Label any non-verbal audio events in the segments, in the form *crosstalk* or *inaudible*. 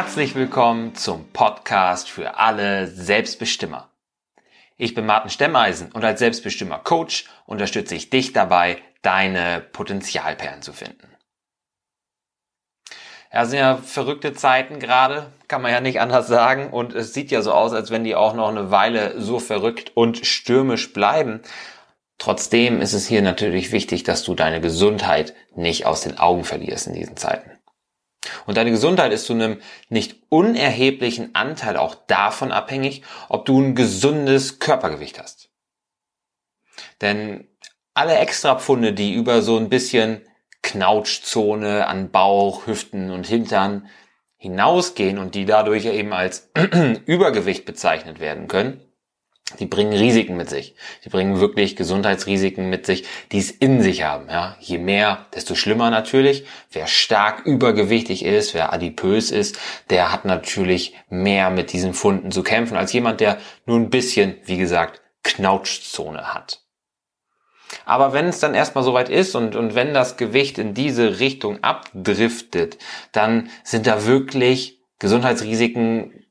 Herzlich willkommen zum Podcast für alle Selbstbestimmer. Ich bin Martin Stemmeisen und als Selbstbestimmer Coach unterstütze ich dich dabei, deine Potenzialperlen zu finden. Ja, sind ja verrückte Zeiten gerade, kann man ja nicht anders sagen. Und es sieht ja so aus, als wenn die auch noch eine Weile so verrückt und stürmisch bleiben. Trotzdem ist es hier natürlich wichtig, dass du deine Gesundheit nicht aus den Augen verlierst in diesen Zeiten. Und deine Gesundheit ist zu einem nicht unerheblichen Anteil auch davon abhängig, ob du ein gesundes Körpergewicht hast. Denn alle Extrapfunde, die über so ein bisschen Knautschzone an Bauch, Hüften und Hintern hinausgehen und die dadurch eben als *clears throat* Übergewicht bezeichnet werden können, die bringen Risiken mit sich. Die bringen wirklich Gesundheitsrisiken mit sich, die es in sich haben. Ja, je mehr, desto schlimmer natürlich. Wer stark übergewichtig ist, wer adipös ist, der hat natürlich mehr mit diesen Funden zu kämpfen als jemand, der nur ein bisschen, wie gesagt, Knautschzone hat. Aber wenn es dann erstmal soweit ist und, und wenn das Gewicht in diese Richtung abdriftet, dann sind da wirklich Gesundheitsrisiken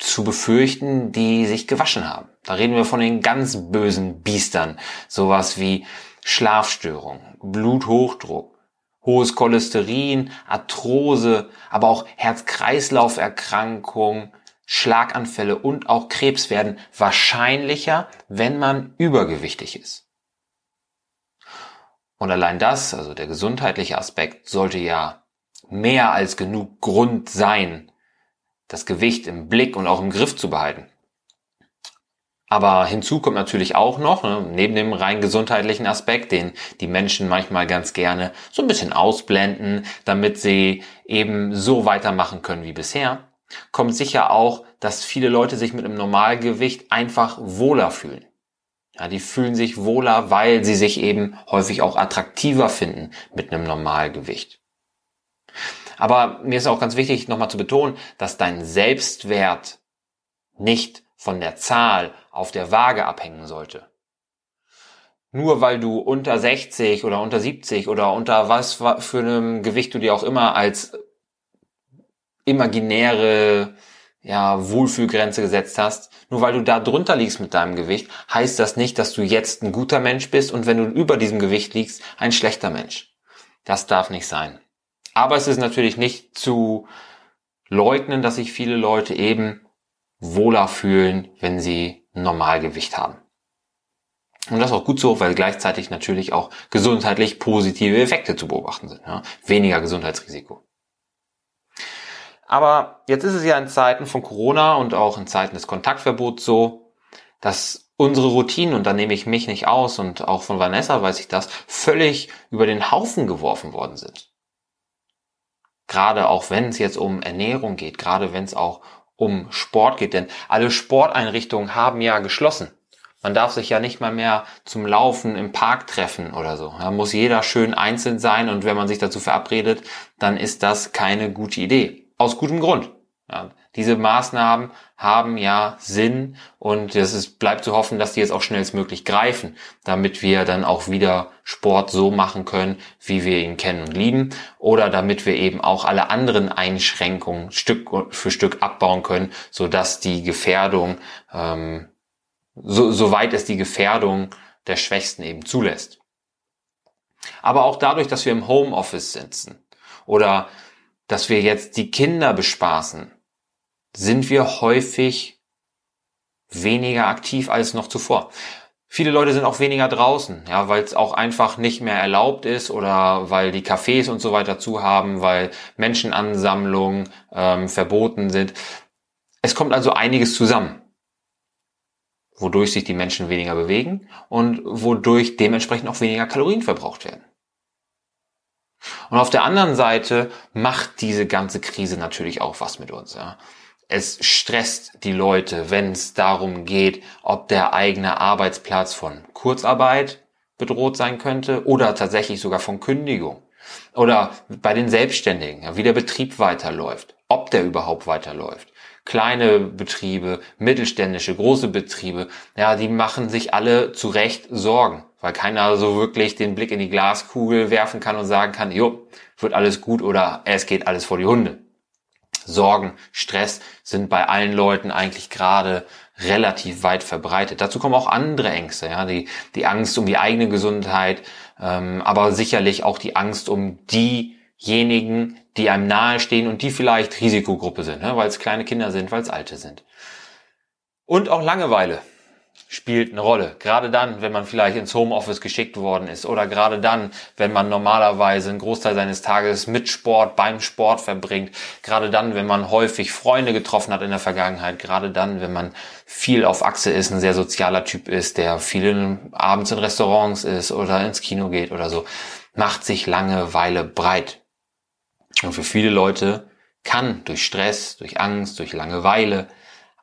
zu befürchten, die sich gewaschen haben. Da reden wir von den ganz bösen Biestern. Sowas wie Schlafstörung, Bluthochdruck, hohes Cholesterin, Arthrose, aber auch Herz-Kreislauf-Erkrankungen, Schlaganfälle und auch Krebs werden wahrscheinlicher, wenn man übergewichtig ist. Und allein das, also der gesundheitliche Aspekt, sollte ja mehr als genug Grund sein, das Gewicht im Blick und auch im Griff zu behalten. Aber hinzu kommt natürlich auch noch, ne, neben dem rein gesundheitlichen Aspekt, den die Menschen manchmal ganz gerne so ein bisschen ausblenden, damit sie eben so weitermachen können wie bisher, kommt sicher auch, dass viele Leute sich mit einem Normalgewicht einfach wohler fühlen. Ja, die fühlen sich wohler, weil sie sich eben häufig auch attraktiver finden mit einem Normalgewicht. Aber mir ist auch ganz wichtig, nochmal zu betonen, dass dein Selbstwert nicht von der Zahl auf der Waage abhängen sollte. Nur weil du unter 60 oder unter 70 oder unter was für einem Gewicht du dir auch immer als imaginäre ja, Wohlfühlgrenze gesetzt hast, nur weil du da drunter liegst mit deinem Gewicht, heißt das nicht, dass du jetzt ein guter Mensch bist und wenn du über diesem Gewicht liegst, ein schlechter Mensch. Das darf nicht sein. Aber es ist natürlich nicht zu leugnen, dass sich viele Leute eben wohler fühlen, wenn sie Normalgewicht haben. Und das ist auch gut so, weil gleichzeitig natürlich auch gesundheitlich positive Effekte zu beobachten sind. Ja? Weniger Gesundheitsrisiko. Aber jetzt ist es ja in Zeiten von Corona und auch in Zeiten des Kontaktverbots so, dass unsere Routinen, und da nehme ich mich nicht aus und auch von Vanessa weiß ich das, völlig über den Haufen geworfen worden sind. Gerade auch wenn es jetzt um Ernährung geht, gerade wenn es auch um Sport geht, denn alle Sporteinrichtungen haben ja geschlossen. Man darf sich ja nicht mal mehr zum Laufen im Park treffen oder so. Da muss jeder schön einzeln sein und wenn man sich dazu verabredet, dann ist das keine gute Idee. Aus gutem Grund. Ja, diese Maßnahmen haben ja Sinn und es ist, bleibt zu hoffen, dass die jetzt auch schnellstmöglich greifen, damit wir dann auch wieder Sport so machen können, wie wir ihn kennen und lieben oder damit wir eben auch alle anderen Einschränkungen Stück für Stück abbauen können, so dass die Gefährdung, ähm, so, soweit es die Gefährdung der Schwächsten eben zulässt. Aber auch dadurch, dass wir im Homeoffice sitzen oder dass wir jetzt die Kinder bespaßen, sind wir häufig weniger aktiv als noch zuvor. Viele Leute sind auch weniger draußen, ja, weil es auch einfach nicht mehr erlaubt ist oder weil die Cafés und so weiter zu haben, weil Menschenansammlungen ähm, verboten sind. Es kommt also einiges zusammen, wodurch sich die Menschen weniger bewegen und wodurch dementsprechend auch weniger Kalorien verbraucht werden. Und auf der anderen Seite macht diese ganze Krise natürlich auch was mit uns. Ja. Es stresst die Leute, wenn es darum geht, ob der eigene Arbeitsplatz von Kurzarbeit bedroht sein könnte oder tatsächlich sogar von Kündigung. Oder bei den Selbstständigen, wie der Betrieb weiterläuft, ob der überhaupt weiterläuft. Kleine Betriebe, mittelständische, große Betriebe, ja, die machen sich alle zu Recht Sorgen weil keiner so wirklich den Blick in die Glaskugel werfen kann und sagen kann, jo, wird alles gut oder es geht alles vor die Hunde. Sorgen, Stress sind bei allen Leuten eigentlich gerade relativ weit verbreitet. Dazu kommen auch andere Ängste, ja, die, die Angst um die eigene Gesundheit, ähm, aber sicherlich auch die Angst um diejenigen, die einem nahestehen und die vielleicht Risikogruppe sind, ne, weil es kleine Kinder sind, weil es alte sind. Und auch Langeweile spielt eine Rolle. Gerade dann, wenn man vielleicht ins Homeoffice geschickt worden ist oder gerade dann, wenn man normalerweise einen Großteil seines Tages mit Sport, beim Sport verbringt. Gerade dann, wenn man häufig Freunde getroffen hat in der Vergangenheit. Gerade dann, wenn man viel auf Achse ist, ein sehr sozialer Typ ist, der viel abends in Restaurants ist oder ins Kino geht oder so, macht sich Langeweile breit. Und für viele Leute kann durch Stress, durch Angst, durch Langeweile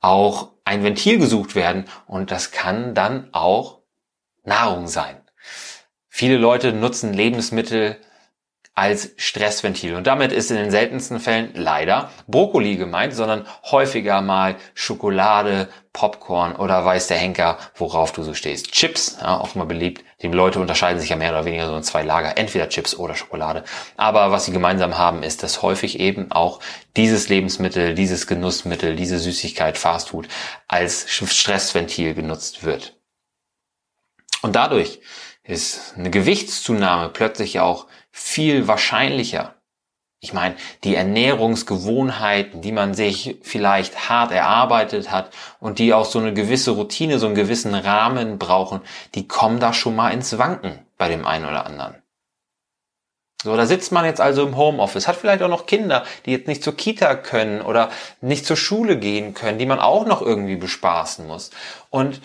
auch ein Ventil gesucht werden und das kann dann auch Nahrung sein. Viele Leute nutzen Lebensmittel als Stressventil. Und damit ist in den seltensten Fällen leider Brokkoli gemeint, sondern häufiger mal Schokolade, Popcorn oder weiß der Henker, worauf du so stehst. Chips, ja, auch immer beliebt. Die Leute unterscheiden sich ja mehr oder weniger so in zwei Lager, entweder Chips oder Schokolade. Aber was sie gemeinsam haben, ist, dass häufig eben auch dieses Lebensmittel, dieses Genussmittel, diese Süßigkeit, Fastfood als Stressventil genutzt wird. Und dadurch ist eine Gewichtszunahme plötzlich auch viel wahrscheinlicher. Ich meine, die Ernährungsgewohnheiten, die man sich vielleicht hart erarbeitet hat und die auch so eine gewisse Routine, so einen gewissen Rahmen brauchen, die kommen da schon mal ins Wanken bei dem einen oder anderen. So, da sitzt man jetzt also im Homeoffice, hat vielleicht auch noch Kinder, die jetzt nicht zur Kita können oder nicht zur Schule gehen können, die man auch noch irgendwie bespaßen muss. Und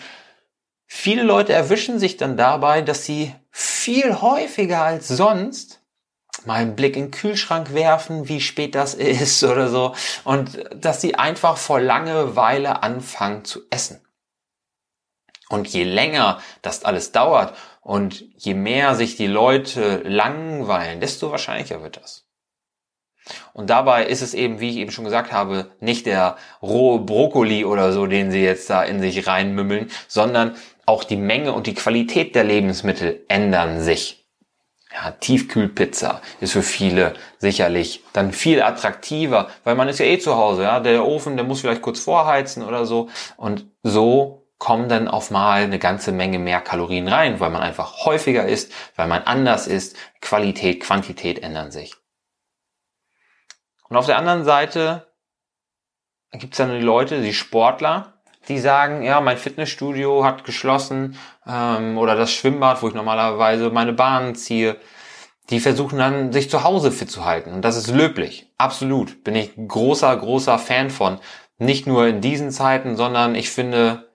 viele Leute erwischen sich dann dabei, dass sie viel häufiger als sonst mal einen Blick in den Kühlschrank werfen, wie spät das *laughs* ist oder so. Und dass sie einfach vor Langeweile anfangen zu essen. Und je länger das alles dauert und je mehr sich die Leute langweilen, desto wahrscheinlicher wird das. Und dabei ist es eben, wie ich eben schon gesagt habe, nicht der rohe Brokkoli oder so, den sie jetzt da in sich reinmümmeln, sondern auch die Menge und die Qualität der Lebensmittel ändern sich. Ja, Tiefkühlpizza ist für viele sicherlich dann viel attraktiver, weil man ist ja eh zu Hause, ja, der Ofen, der muss vielleicht kurz vorheizen oder so und so kommen dann auf mal eine ganze Menge mehr Kalorien rein, weil man einfach häufiger isst, weil man anders isst, Qualität, Quantität ändern sich. Und auf der anderen Seite gibt es dann die Leute, die Sportler, die sagen, ja, mein Fitnessstudio hat geschlossen ähm, oder das Schwimmbad, wo ich normalerweise meine Bahnen ziehe, die versuchen dann, sich zu Hause fit zu halten. Und das ist löblich. Absolut. Bin ich großer, großer Fan von. Nicht nur in diesen Zeiten, sondern ich finde,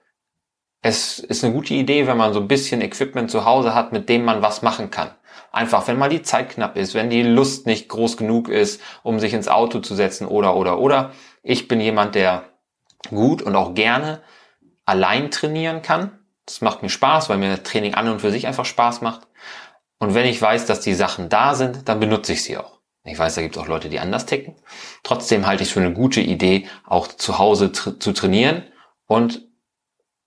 es ist eine gute Idee, wenn man so ein bisschen Equipment zu Hause hat, mit dem man was machen kann. Einfach, wenn mal die Zeit knapp ist, wenn die Lust nicht groß genug ist, um sich ins Auto zu setzen oder, oder, oder. Ich bin jemand, der gut und auch gerne allein trainieren kann. Das macht mir Spaß, weil mir Training an und für sich einfach Spaß macht. Und wenn ich weiß, dass die Sachen da sind, dann benutze ich sie auch. Ich weiß, da gibt es auch Leute, die anders ticken. Trotzdem halte ich es für eine gute Idee, auch zu Hause tra zu trainieren und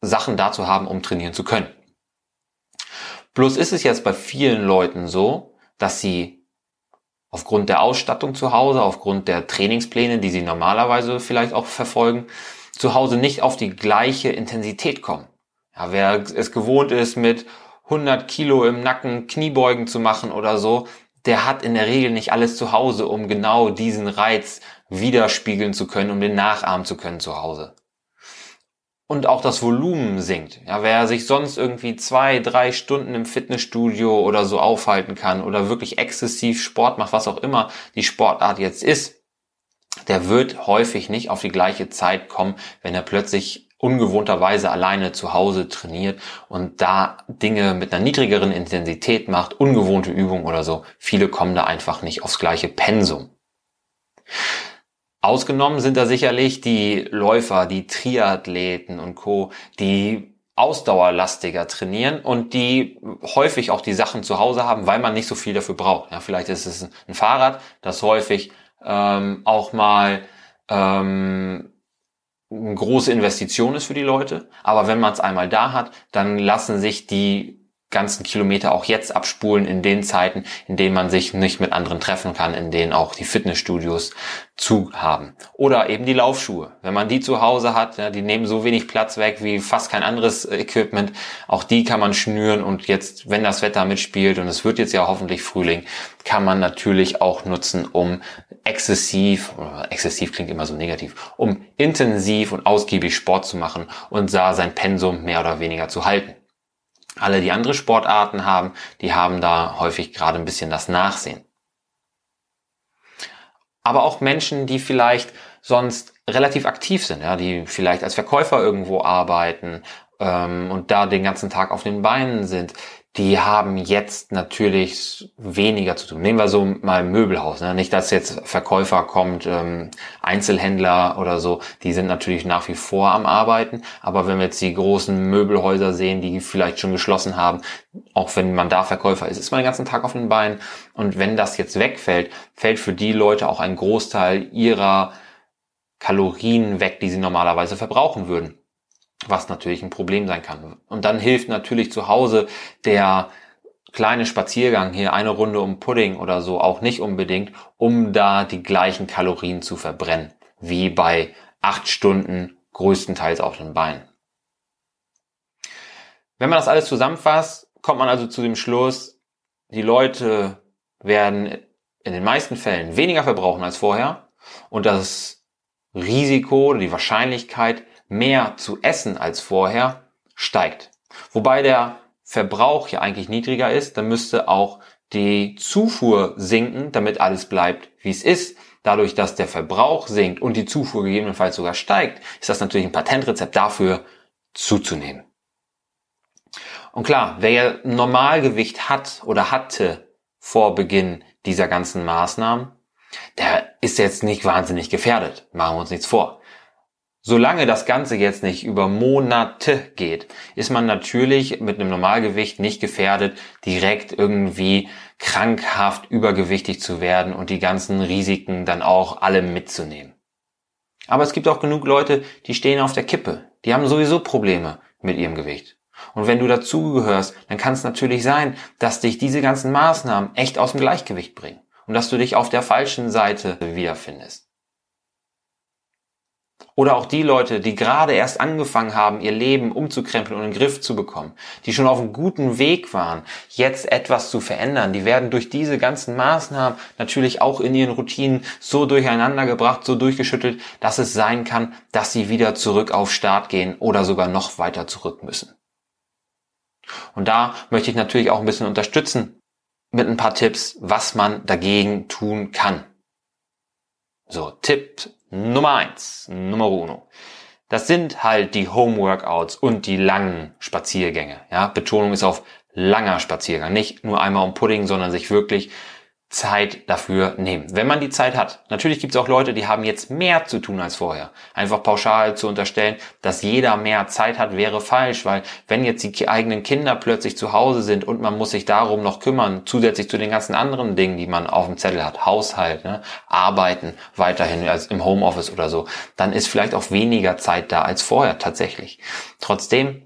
Sachen da zu haben, um trainieren zu können. Bloß ist es jetzt bei vielen Leuten so, dass sie aufgrund der Ausstattung zu Hause, aufgrund der Trainingspläne, die sie normalerweise vielleicht auch verfolgen, zu Hause nicht auf die gleiche Intensität kommen. Ja, wer es gewohnt ist, mit 100 Kilo im Nacken Kniebeugen zu machen oder so, der hat in der Regel nicht alles zu Hause, um genau diesen Reiz widerspiegeln zu können, um den nachahmen zu können zu Hause. Und auch das Volumen sinkt. Ja, wer sich sonst irgendwie zwei, drei Stunden im Fitnessstudio oder so aufhalten kann oder wirklich exzessiv Sport macht, was auch immer die Sportart jetzt ist, der wird häufig nicht auf die gleiche Zeit kommen, wenn er plötzlich ungewohnterweise alleine zu Hause trainiert und da Dinge mit einer niedrigeren Intensität macht, ungewohnte Übungen oder so. Viele kommen da einfach nicht aufs gleiche Pensum. Ausgenommen sind da sicherlich die Läufer, die Triathleten und Co., die ausdauerlastiger trainieren und die häufig auch die Sachen zu Hause haben, weil man nicht so viel dafür braucht. Ja, vielleicht ist es ein Fahrrad, das häufig ähm, auch mal ähm, eine große Investition ist für die Leute. Aber wenn man es einmal da hat, dann lassen sich die ganzen Kilometer auch jetzt abspulen in den Zeiten, in denen man sich nicht mit anderen treffen kann, in denen auch die Fitnessstudios zu haben. Oder eben die Laufschuhe. Wenn man die zu Hause hat, ja, die nehmen so wenig Platz weg wie fast kein anderes Equipment. Auch die kann man schnüren und jetzt, wenn das Wetter mitspielt und es wird jetzt ja hoffentlich Frühling, kann man natürlich auch nutzen, um exzessiv, exzessiv klingt immer so negativ, um intensiv und ausgiebig Sport zu machen und da sein Pensum mehr oder weniger zu halten. Alle, die andere Sportarten haben, die haben da häufig gerade ein bisschen das Nachsehen. Aber auch Menschen, die vielleicht sonst relativ aktiv sind, ja, die vielleicht als Verkäufer irgendwo arbeiten ähm, und da den ganzen Tag auf den Beinen sind, die haben jetzt natürlich weniger zu tun. Nehmen wir so mal Möbelhaus. Ne? Nicht, dass jetzt Verkäufer kommt, ähm, Einzelhändler oder so, die sind natürlich nach wie vor am Arbeiten. Aber wenn wir jetzt die großen Möbelhäuser sehen, die vielleicht schon geschlossen haben, auch wenn man da Verkäufer ist, ist man den ganzen Tag auf den Beinen. Und wenn das jetzt wegfällt, fällt für die Leute auch ein Großteil ihrer Kalorien weg, die sie normalerweise verbrauchen würden was natürlich ein Problem sein kann. Und dann hilft natürlich zu Hause der kleine Spaziergang hier eine Runde um Pudding oder so auch nicht unbedingt, um da die gleichen Kalorien zu verbrennen, wie bei acht Stunden größtenteils auf den Beinen. Wenn man das alles zusammenfasst, kommt man also zu dem Schluss, die Leute werden in den meisten Fällen weniger verbrauchen als vorher und das Risiko oder die Wahrscheinlichkeit, mehr zu essen als vorher, steigt. Wobei der Verbrauch ja eigentlich niedriger ist, dann müsste auch die Zufuhr sinken, damit alles bleibt, wie es ist. Dadurch, dass der Verbrauch sinkt und die Zufuhr gegebenenfalls sogar steigt, ist das natürlich ein Patentrezept dafür, zuzunehmen. Und klar, wer ja Normalgewicht hat oder hatte vor Beginn dieser ganzen Maßnahmen, der ist jetzt nicht wahnsinnig gefährdet. Machen wir uns nichts vor. Solange das Ganze jetzt nicht über Monate geht, ist man natürlich mit einem Normalgewicht nicht gefährdet, direkt irgendwie krankhaft übergewichtig zu werden und die ganzen Risiken dann auch alle mitzunehmen. Aber es gibt auch genug Leute, die stehen auf der Kippe. Die haben sowieso Probleme mit ihrem Gewicht. Und wenn du dazugehörst, dann kann es natürlich sein, dass dich diese ganzen Maßnahmen echt aus dem Gleichgewicht bringen und dass du dich auf der falschen Seite wiederfindest. Oder auch die Leute, die gerade erst angefangen haben, ihr Leben umzukrempeln und in den Griff zu bekommen, die schon auf einem guten Weg waren, jetzt etwas zu verändern, die werden durch diese ganzen Maßnahmen natürlich auch in ihren Routinen so durcheinander gebracht, so durchgeschüttelt, dass es sein kann, dass sie wieder zurück auf Start gehen oder sogar noch weiter zurück müssen. Und da möchte ich natürlich auch ein bisschen unterstützen mit ein paar Tipps, was man dagegen tun kann. So, Tipp Nummer eins, Nummer uno. Das sind halt die Home-Workouts und die langen Spaziergänge. Ja, Betonung ist auf langer Spaziergang. Nicht nur einmal um Pudding, sondern sich wirklich Zeit dafür nehmen. Wenn man die Zeit hat. Natürlich gibt es auch Leute, die haben jetzt mehr zu tun als vorher. Einfach pauschal zu unterstellen, dass jeder mehr Zeit hat, wäre falsch, weil wenn jetzt die eigenen Kinder plötzlich zu Hause sind und man muss sich darum noch kümmern, zusätzlich zu den ganzen anderen Dingen, die man auf dem Zettel hat, Haushalt, ne, Arbeiten weiterhin als im Homeoffice oder so, dann ist vielleicht auch weniger Zeit da als vorher tatsächlich. Trotzdem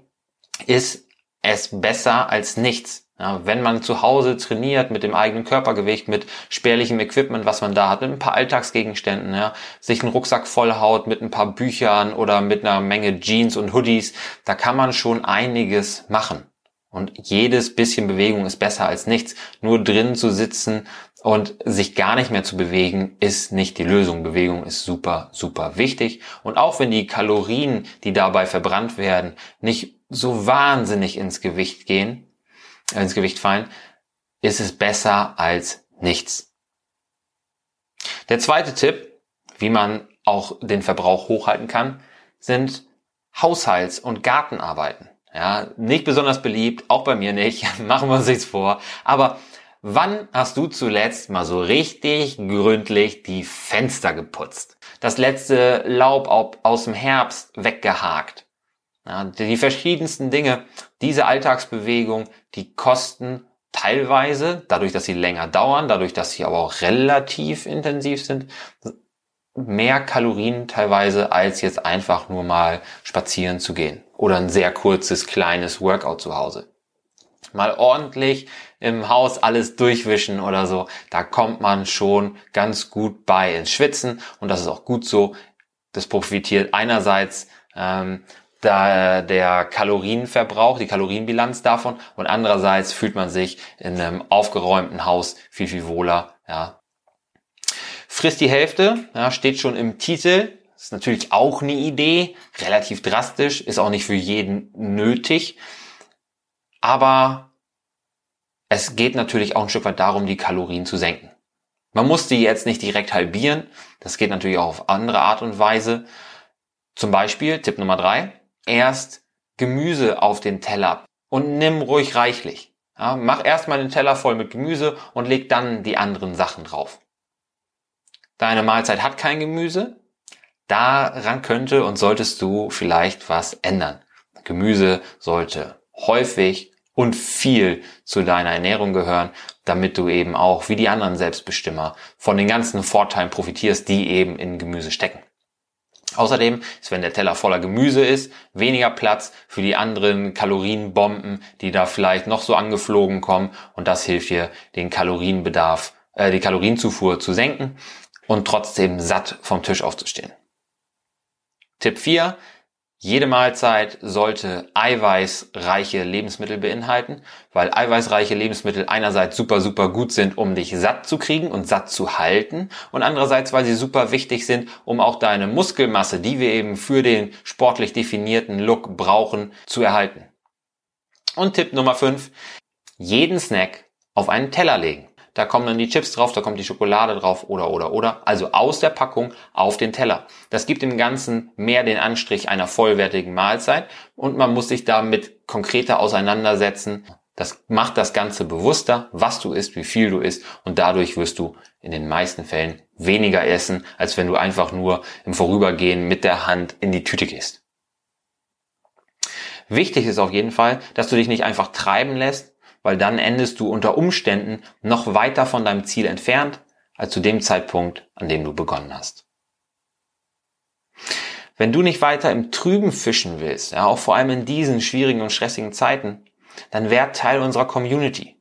ist es besser als nichts. Ja, wenn man zu Hause trainiert mit dem eigenen Körpergewicht, mit spärlichem Equipment, was man da hat, mit ein paar Alltagsgegenständen, ja, sich einen Rucksack vollhaut mit ein paar Büchern oder mit einer Menge Jeans und Hoodies, da kann man schon einiges machen. Und jedes bisschen Bewegung ist besser als nichts. Nur drin zu sitzen und sich gar nicht mehr zu bewegen, ist nicht die Lösung. Bewegung ist super, super wichtig. Und auch wenn die Kalorien, die dabei verbrannt werden, nicht so wahnsinnig ins Gewicht gehen, ins Gewicht fallen, ist es besser als nichts. Der zweite Tipp, wie man auch den Verbrauch hochhalten kann, sind Haushalts- und Gartenarbeiten. Ja, nicht besonders beliebt, auch bei mir nicht, *laughs* machen wir uns nichts vor. Aber wann hast du zuletzt mal so richtig gründlich die Fenster geputzt? Das letzte Laub aus dem Herbst weggehakt? Ja, die verschiedensten Dinge, diese Alltagsbewegung, die kosten teilweise, dadurch, dass sie länger dauern, dadurch, dass sie aber auch relativ intensiv sind, mehr Kalorien teilweise, als jetzt einfach nur mal spazieren zu gehen oder ein sehr kurzes, kleines Workout zu Hause. mal ordentlich im Haus alles durchwischen oder so, da kommt man schon ganz gut bei ins Schwitzen und das ist auch gut so. Das profitiert einerseits ähm, da der Kalorienverbrauch, die Kalorienbilanz davon und andererseits fühlt man sich in einem aufgeräumten Haus viel, viel wohler. Ja. Frisst die Hälfte, ja, steht schon im Titel, ist natürlich auch eine Idee, relativ drastisch, ist auch nicht für jeden nötig, aber es geht natürlich auch ein Stück weit darum, die Kalorien zu senken. Man muss die jetzt nicht direkt halbieren, das geht natürlich auch auf andere Art und Weise. Zum Beispiel, Tipp Nummer drei, erst Gemüse auf den Teller und nimm ruhig reichlich. Ja, mach erstmal den Teller voll mit Gemüse und leg dann die anderen Sachen drauf. Deine Mahlzeit hat kein Gemüse. Daran könnte und solltest du vielleicht was ändern. Gemüse sollte häufig und viel zu deiner Ernährung gehören, damit du eben auch wie die anderen Selbstbestimmer von den ganzen Vorteilen profitierst, die eben in Gemüse stecken. Außerdem ist, wenn der Teller voller Gemüse ist, weniger Platz für die anderen Kalorienbomben, die da vielleicht noch so angeflogen kommen. Und das hilft dir, den Kalorienbedarf, äh, die Kalorienzufuhr zu senken und trotzdem satt vom Tisch aufzustehen. Tipp 4. Jede Mahlzeit sollte eiweißreiche Lebensmittel beinhalten, weil eiweißreiche Lebensmittel einerseits super, super gut sind, um dich satt zu kriegen und satt zu halten und andererseits, weil sie super wichtig sind, um auch deine Muskelmasse, die wir eben für den sportlich definierten Look brauchen, zu erhalten. Und Tipp Nummer 5. Jeden Snack auf einen Teller legen da kommen dann die Chips drauf, da kommt die Schokolade drauf oder oder oder. Also aus der Packung auf den Teller. Das gibt dem Ganzen mehr den Anstrich einer vollwertigen Mahlzeit und man muss sich damit konkreter auseinandersetzen. Das macht das Ganze bewusster, was du isst, wie viel du isst und dadurch wirst du in den meisten Fällen weniger essen, als wenn du einfach nur im Vorübergehen mit der Hand in die Tüte gehst. Wichtig ist auf jeden Fall, dass du dich nicht einfach treiben lässt, weil dann endest du unter Umständen noch weiter von deinem Ziel entfernt als zu dem Zeitpunkt, an dem du begonnen hast. Wenn du nicht weiter im Trüben fischen willst, ja, auch vor allem in diesen schwierigen und stressigen Zeiten, dann werd Teil unserer Community.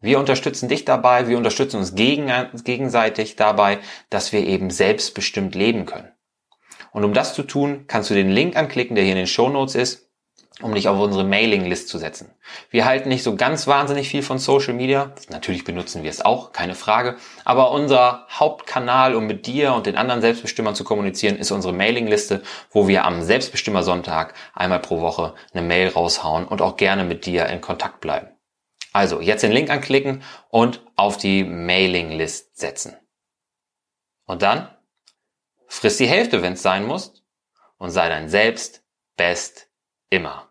Wir unterstützen dich dabei, wir unterstützen uns gegenseitig dabei, dass wir eben selbstbestimmt leben können. Und um das zu tun, kannst du den Link anklicken, der hier in den Show Notes ist um dich auf unsere Mailinglist zu setzen. Wir halten nicht so ganz wahnsinnig viel von Social Media. Natürlich benutzen wir es auch, keine Frage. Aber unser Hauptkanal, um mit dir und den anderen Selbstbestimmern zu kommunizieren, ist unsere Mailingliste, wo wir am Selbstbestimmersonntag einmal pro Woche eine Mail raushauen und auch gerne mit dir in Kontakt bleiben. Also jetzt den Link anklicken und auf die Mailinglist setzen. Und dann friss die Hälfte, wenn es sein muss, und sei dein Selbst best immer.